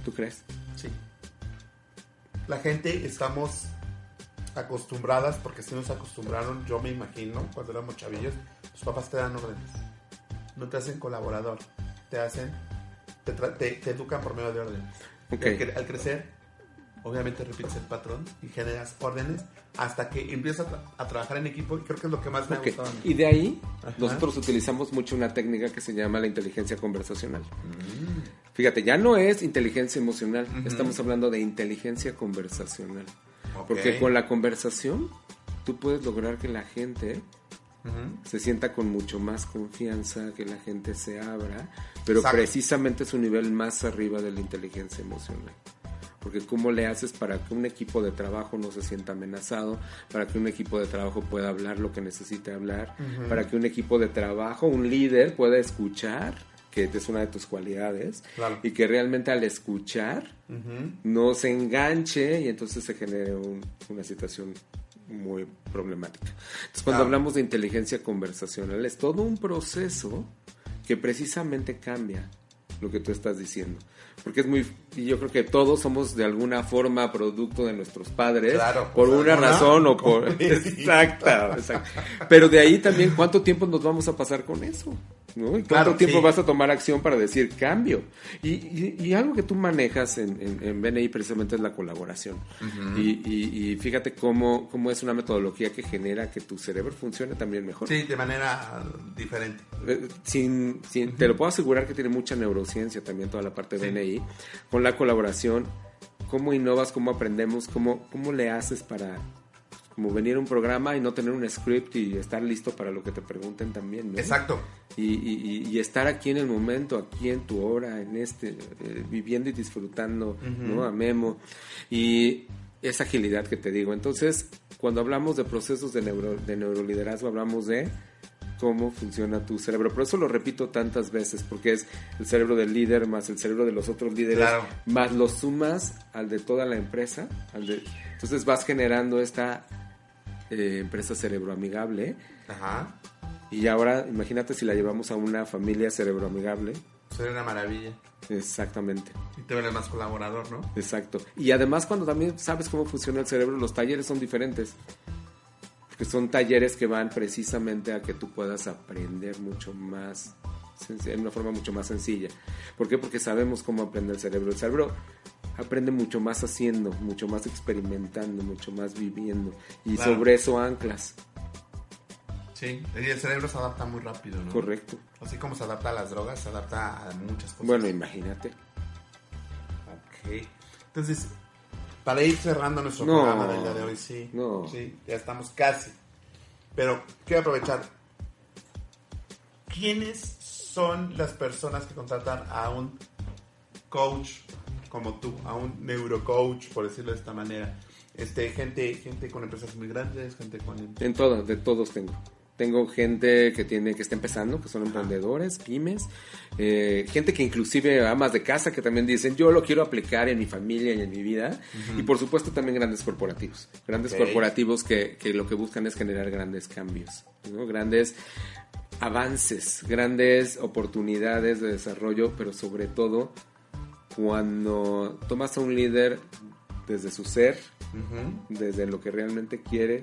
¿Tú crees? Sí. La gente estamos acostumbradas, porque si nos acostumbraron, yo me imagino, cuando éramos chavillos, tus papás te dan órdenes. No te hacen colaborador, te hacen, te, tra- te- te educan por medio de órdenes. Ok. Y al, cre- al crecer, obviamente repites el patrón y generas órdenes hasta que empiezas a, tra- a trabajar en equipo y creo que es lo que más me ha gustado. Y de ahí Ajá. nosotros utilizamos mucho una técnica que se llama la inteligencia conversacional. Mm. Fíjate, ya no es inteligencia emocional, estamos hablando de inteligencia conversacional. Porque con la conversación tú puedes lograr que la gente se sienta con mucho más confianza, que la gente se abra, pero Exacto. precisamente es un nivel más arriba de la inteligencia emocional. Porque cómo le haces para que un equipo de trabajo no se sienta amenazado, para que un equipo de trabajo pueda hablar lo que necesite hablar, para que un equipo de trabajo, un líder pueda escuchar, que es una de tus cualidades, Claro. y que realmente al escuchar Ujú. no se enganche y entonces se genere un- una situación muy problemática. Entonces, cuando Claro. hablamos de inteligencia conversacional, es todo un proceso que precisamente cambia lo que tú estás diciendo. Porque es muy, y yo creo que todos somos de alguna forma producto de nuestros padres, Claro, por pues, una alguna razón o por... (laughs) (laughs) Exacto, exacto. Pero de ahí también, ¿cuánto tiempo nos vamos a pasar con eso? ¿No? ¿Y cuánto Claro, tiempo sí. vas a tomar acción para decir cambio? Y, y- y algo que tú manejas en, en, en BNI precisamente es la colaboración. Y, y- y fíjate cómo, cómo es una metodología que genera que tu cerebro funcione también mejor. Sí, de manera diferente. Eh, Sin, sin- Te lo puedo asegurar que tiene mucha neurociencia también toda la parte de BNI. Con la colaboración, cómo innovas, cómo aprendemos, cómo, cómo le haces para como venir a un programa y no tener un script y estar listo para lo que te pregunten también. ¿no? Exacto. Y, y- y- estar aquí en el momento, aquí en tu hora, en este, eh, viviendo y disfrutando. ¿no? A Memo. Y esa agilidad que te digo. Entonces, cuando hablamos de procesos de, neuro, de neuroliderazgo, hablamos de cómo funciona tu cerebro. Por eso lo repito tantas veces, porque es el cerebro del líder más el cerebro de los otros líderes, Claro. más lo sumas al de toda la empresa. al de- entonces vas generando esta eh, empresa cerebroamigable. Ajá. Y ahora imagínate si la llevamos a una familia cerebroamigable. Sería una maravilla. Exactamente. Y te vuelves más colaborador, ¿no? Exacto. Y además cuando también sabes cómo funciona el cerebro, los talleres son diferentes. Porque son talleres que van precisamente a que tú puedas aprender mucho más, de una forma mucho más sencilla. ¿Por qué? Porque sabemos cómo aprende el cerebro. El cerebro aprende mucho más haciendo, mucho más experimentando, mucho más viviendo. Y Claro. sobre eso anclas. Sí. El cerebro se adapta muy rápido, ¿no? Correcto. Así como se adapta a las drogas, se adapta a muchas cosas. Bueno, imagínate. Ok. Entonces, para ir cerrando nuestro No. programa del día de hoy, sí. No. Sí, ya estamos casi. Pero quiero aprovechar. ¿Quiénes son las personas que contratan a un coach como tú, a un neurocoach, por decirlo de esta manera. Este, gente, gente con empresas muy grandes, gente con... En todas, de todos tengo. Tengo gente que tiene que está empezando, que son emprendedores, pymes, eh, gente que inclusive amas de casa que también dicen yo lo quiero aplicar en mi familia y en mi vida y por supuesto también grandes corporativos, grandes corporativos que, que lo que buscan es generar grandes cambios, ¿no? grandes avances, grandes oportunidades de desarrollo, pero sobre todo cuando tomas a un líder desde su ser, desde lo que realmente quiere,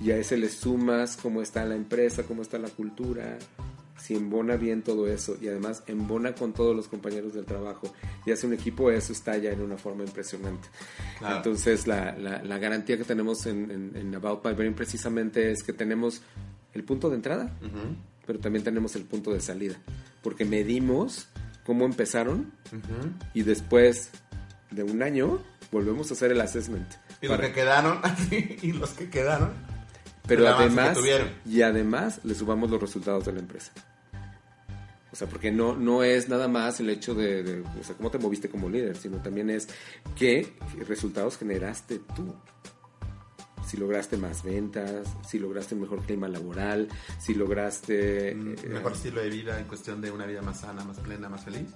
y a ese le sumas cómo está la empresa, cómo está la cultura, si embona bien todo eso y además embona con todos los compañeros del trabajo y hace un equipo, eso está ya en una forma impresionante. Claro. Entonces la, la- la garantía que tenemos en, en- en About My Brain precisamente es que tenemos el punto de entrada, pero también tenemos el punto de salida, porque medimos cómo empezaron y después de un año volvemos a hacer el assessment. Y los para- que quedaron, (laughs) y los que quedaron, pero además y además le subamos los resultados de la empresa. O sea, porque no, no es nada más el hecho de, de, o sea, cómo te moviste como líder, sino también es qué resultados generaste tú. Si lograste más ventas, si lograste un mejor clima laboral, si lograste... un eh, mejor estilo de vida en cuestión de una vida más sana, más plena, más feliz.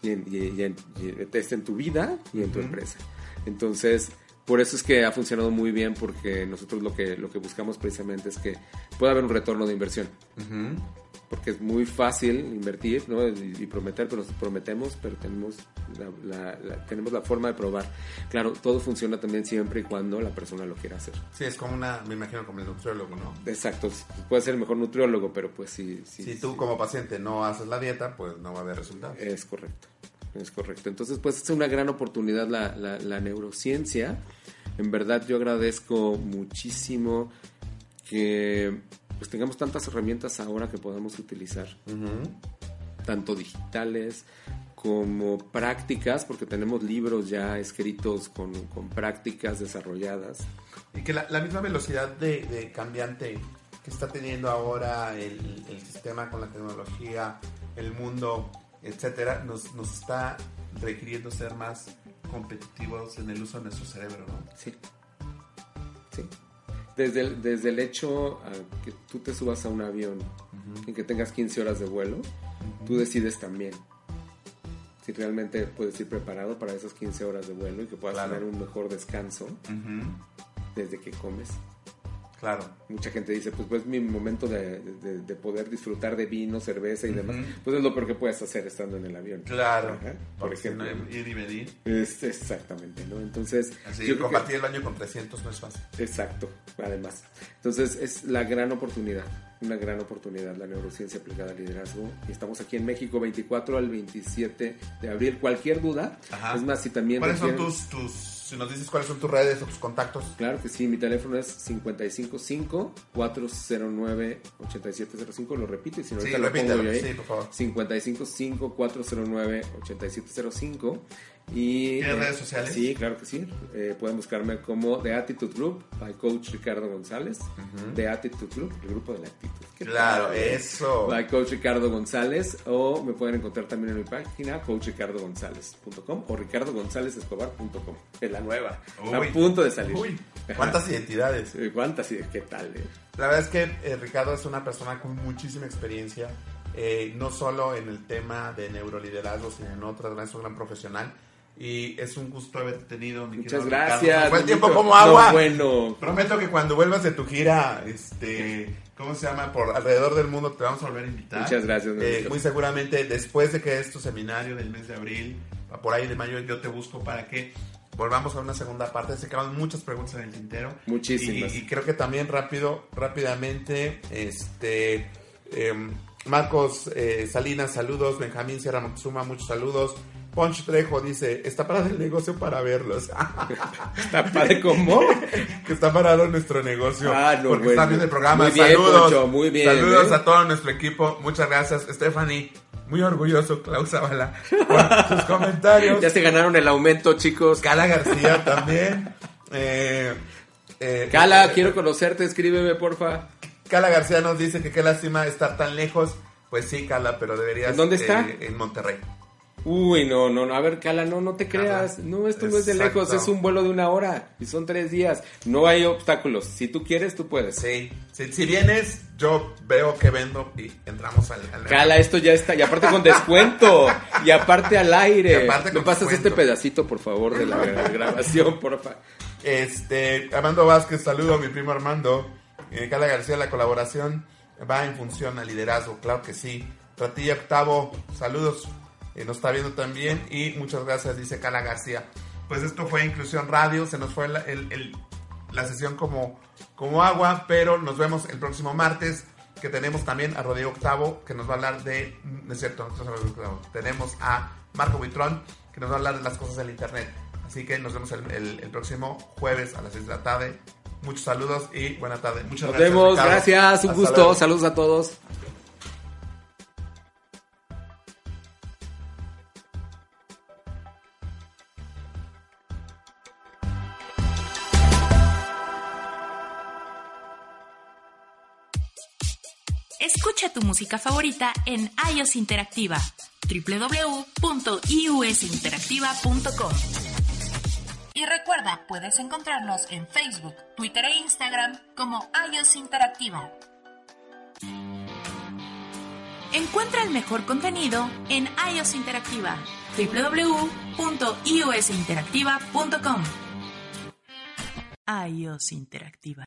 y en, y- y en- y es en tu vida y en tu empresa. Entonces, por eso es que ha funcionado muy bien porque nosotros lo que, lo que buscamos precisamente es que pueda haber un retorno de inversión. Porque es muy fácil invertir ¿no? y, y prometer, pero nos prometemos, pero tenemos la, la- la- tenemos la forma de probar. Claro, todo funciona también siempre y cuando la persona lo quiera hacer. Sí, es como una, me imagino como el nutriólogo, ¿no? Exacto, puede ser el mejor nutriólogo, pero pues sí. sí Si tú como paciente no haces la dieta, pues no va a haber resultados. Es correcto, es correcto. Entonces, pues es una gran oportunidad la, la- la neurociencia. En verdad yo agradezco muchísimo que pues tengamos tantas herramientas ahora que podamos utilizar, tanto digitales como prácticas, porque tenemos libros ya escritos con, con prácticas desarrolladas. Y que la, la misma velocidad de, de cambiante que está teniendo ahora el, el sistema con la tecnología, el mundo, etcétera, nos, nos está requiriendo ser más competitivos en el uso de nuestro cerebro, ¿no? Sí. Sí. Desde el, desde el hecho a que tú te subas a un avión y que tengas 15 horas de vuelo, tú decides también si realmente puedes ir preparado para esas 15 horas de vuelo y que puedas Claro. tener un mejor descanso desde que comes. Claro. Mucha gente dice, pues, pues es mi momento de, de- de poder disfrutar de vino, cerveza y demás. Pues es lo peor que puedes hacer estando en el avión. Claro. Ajá, Por ejemplo. Ir y venir. Es, exactamente, ¿no? Entonces, Así, yo que- compartir el baño con 300 no es fácil. Exacto, además. Entonces es la gran oportunidad, una gran oportunidad la neurociencia aplicada al liderazgo. Y estamos aquí en México 24 al 27 de abril. Cualquier duda, Ajá. es más, si también... ¿Cuáles son tus, tus, si nos dices cuáles son tus redes o tus contactos? Claro que sí, mi teléfono es 555-409-8705, lo repito y si no Sí, ahorita lo pongo yo ahí. sí, por favor. 555-409-8705 y... ¿Tienes eh, redes sociales? Sí, claro que sí. Eh, pueden buscarme como The Attitude Group by Coach Ricardo González. The Attitude Group, el grupo de la actitud. ¿Qué Claro, tal? eso. By Coach Ricardo González o me pueden encontrar también en mi página coachricardogonzález.com o ricardogonzálezescobar.com. Es la nueva. Está a punto de salir. Uy, ¿cuántas identidades? ¿Cuántas? y- ¿Qué tal? eh? La verdad es que Ricardo es una persona con muchísima experiencia, no solo en el tema de neuroliderazgo, sino en otras, es un gran profesional. Y es un gusto haberte tenido, mi Muchas gracias. Fue el tiempo como agua. No, bueno. Prometo que cuando vuelvas de tu gira, este, ¿cómo se llama? Por alrededor del mundo te vamos a volver a invitar. Muchas gracias, Eh, muy seguramente después de que es tu seminario del mes de abril, por ahí de mayo, yo te busco para que volvamos a una segunda parte. Se quedaron muchas preguntas en el tintero. Muchísimas. Y, y creo que también rápido, rápidamente, este, em, Marcos eh, Salinas, saludos. Benjamín Sierra Montezuma, muchos saludos. Poncho Trejo dice, está parado el negocio para verlos. (laughs) ¿Está padre cómo? (laughs) que está parado nuestro negocio. Ah, no, porque bueno. está viendo el programa. Muy bien, saludos. Poncho, muy bien, Saludos ¿eh? a todo nuestro equipo. Muchas gracias, Stephanie. Muy orgulloso, Klaus Zavala, por (laughs) sus comentarios. Ya se ganaron el aumento, chicos. Cala García también. Eh, eh, Cala, eh, quiero conocerte, escríbeme, porfa. Cala García nos dice que qué lástima estar tan lejos Pues sí, Cala, pero deberías... ¿En dónde está? eh, en Monterrey. Uy, no, no, no, a ver, Cala, no, no te creas. No, esto no es de lejos, es un vuelo de una hora y son tres días. No hay obstáculos. Si tú quieres, tú puedes. Sí. Si, si vienes, yo veo que vendo y entramos al... al- Cala, esto ya está. Y aparte con (laughs) descuento. y aparte al aire. Y aparte ¿Me pasas descuento. este pedacito, por favor, de la (laughs) grabación, porfa? Este, Armando Vázquez, saludo a mi primo Armando. Eh, Carla García, la colaboración va en función al liderazgo, claro que sí. Ratilla Octavo, saludos, eh, nos está viendo también y muchas gracias, dice Carla García. Pues esto fue Inclusión Radio, se nos fue la, el- el- la sesión como, como agua, pero nos vemos el próximo martes, que tenemos también a Rodrigo Octavo, que nos va a hablar de, no es cierto, tenemos a Marco Buitrón, que nos va a hablar de las cosas del Internet. Así que nos vemos el, el- el próximo jueves a las 6 de la tarde. Muchos saludos y buena tarde. Muchas Nos gracias. vemos, Ricardo. gracias, un Hasta gusto. luego. Saludos a todos. Tu música favorita en iOS Interactiva www.iusinteractiva.com. Y recuerda, puedes encontrarnos en Facebook, Twitter e Instagram como iOS Interactiva. Encuentra el mejor contenido en iOS Interactiva www.iusinteractiva.com. iOS Interactiva.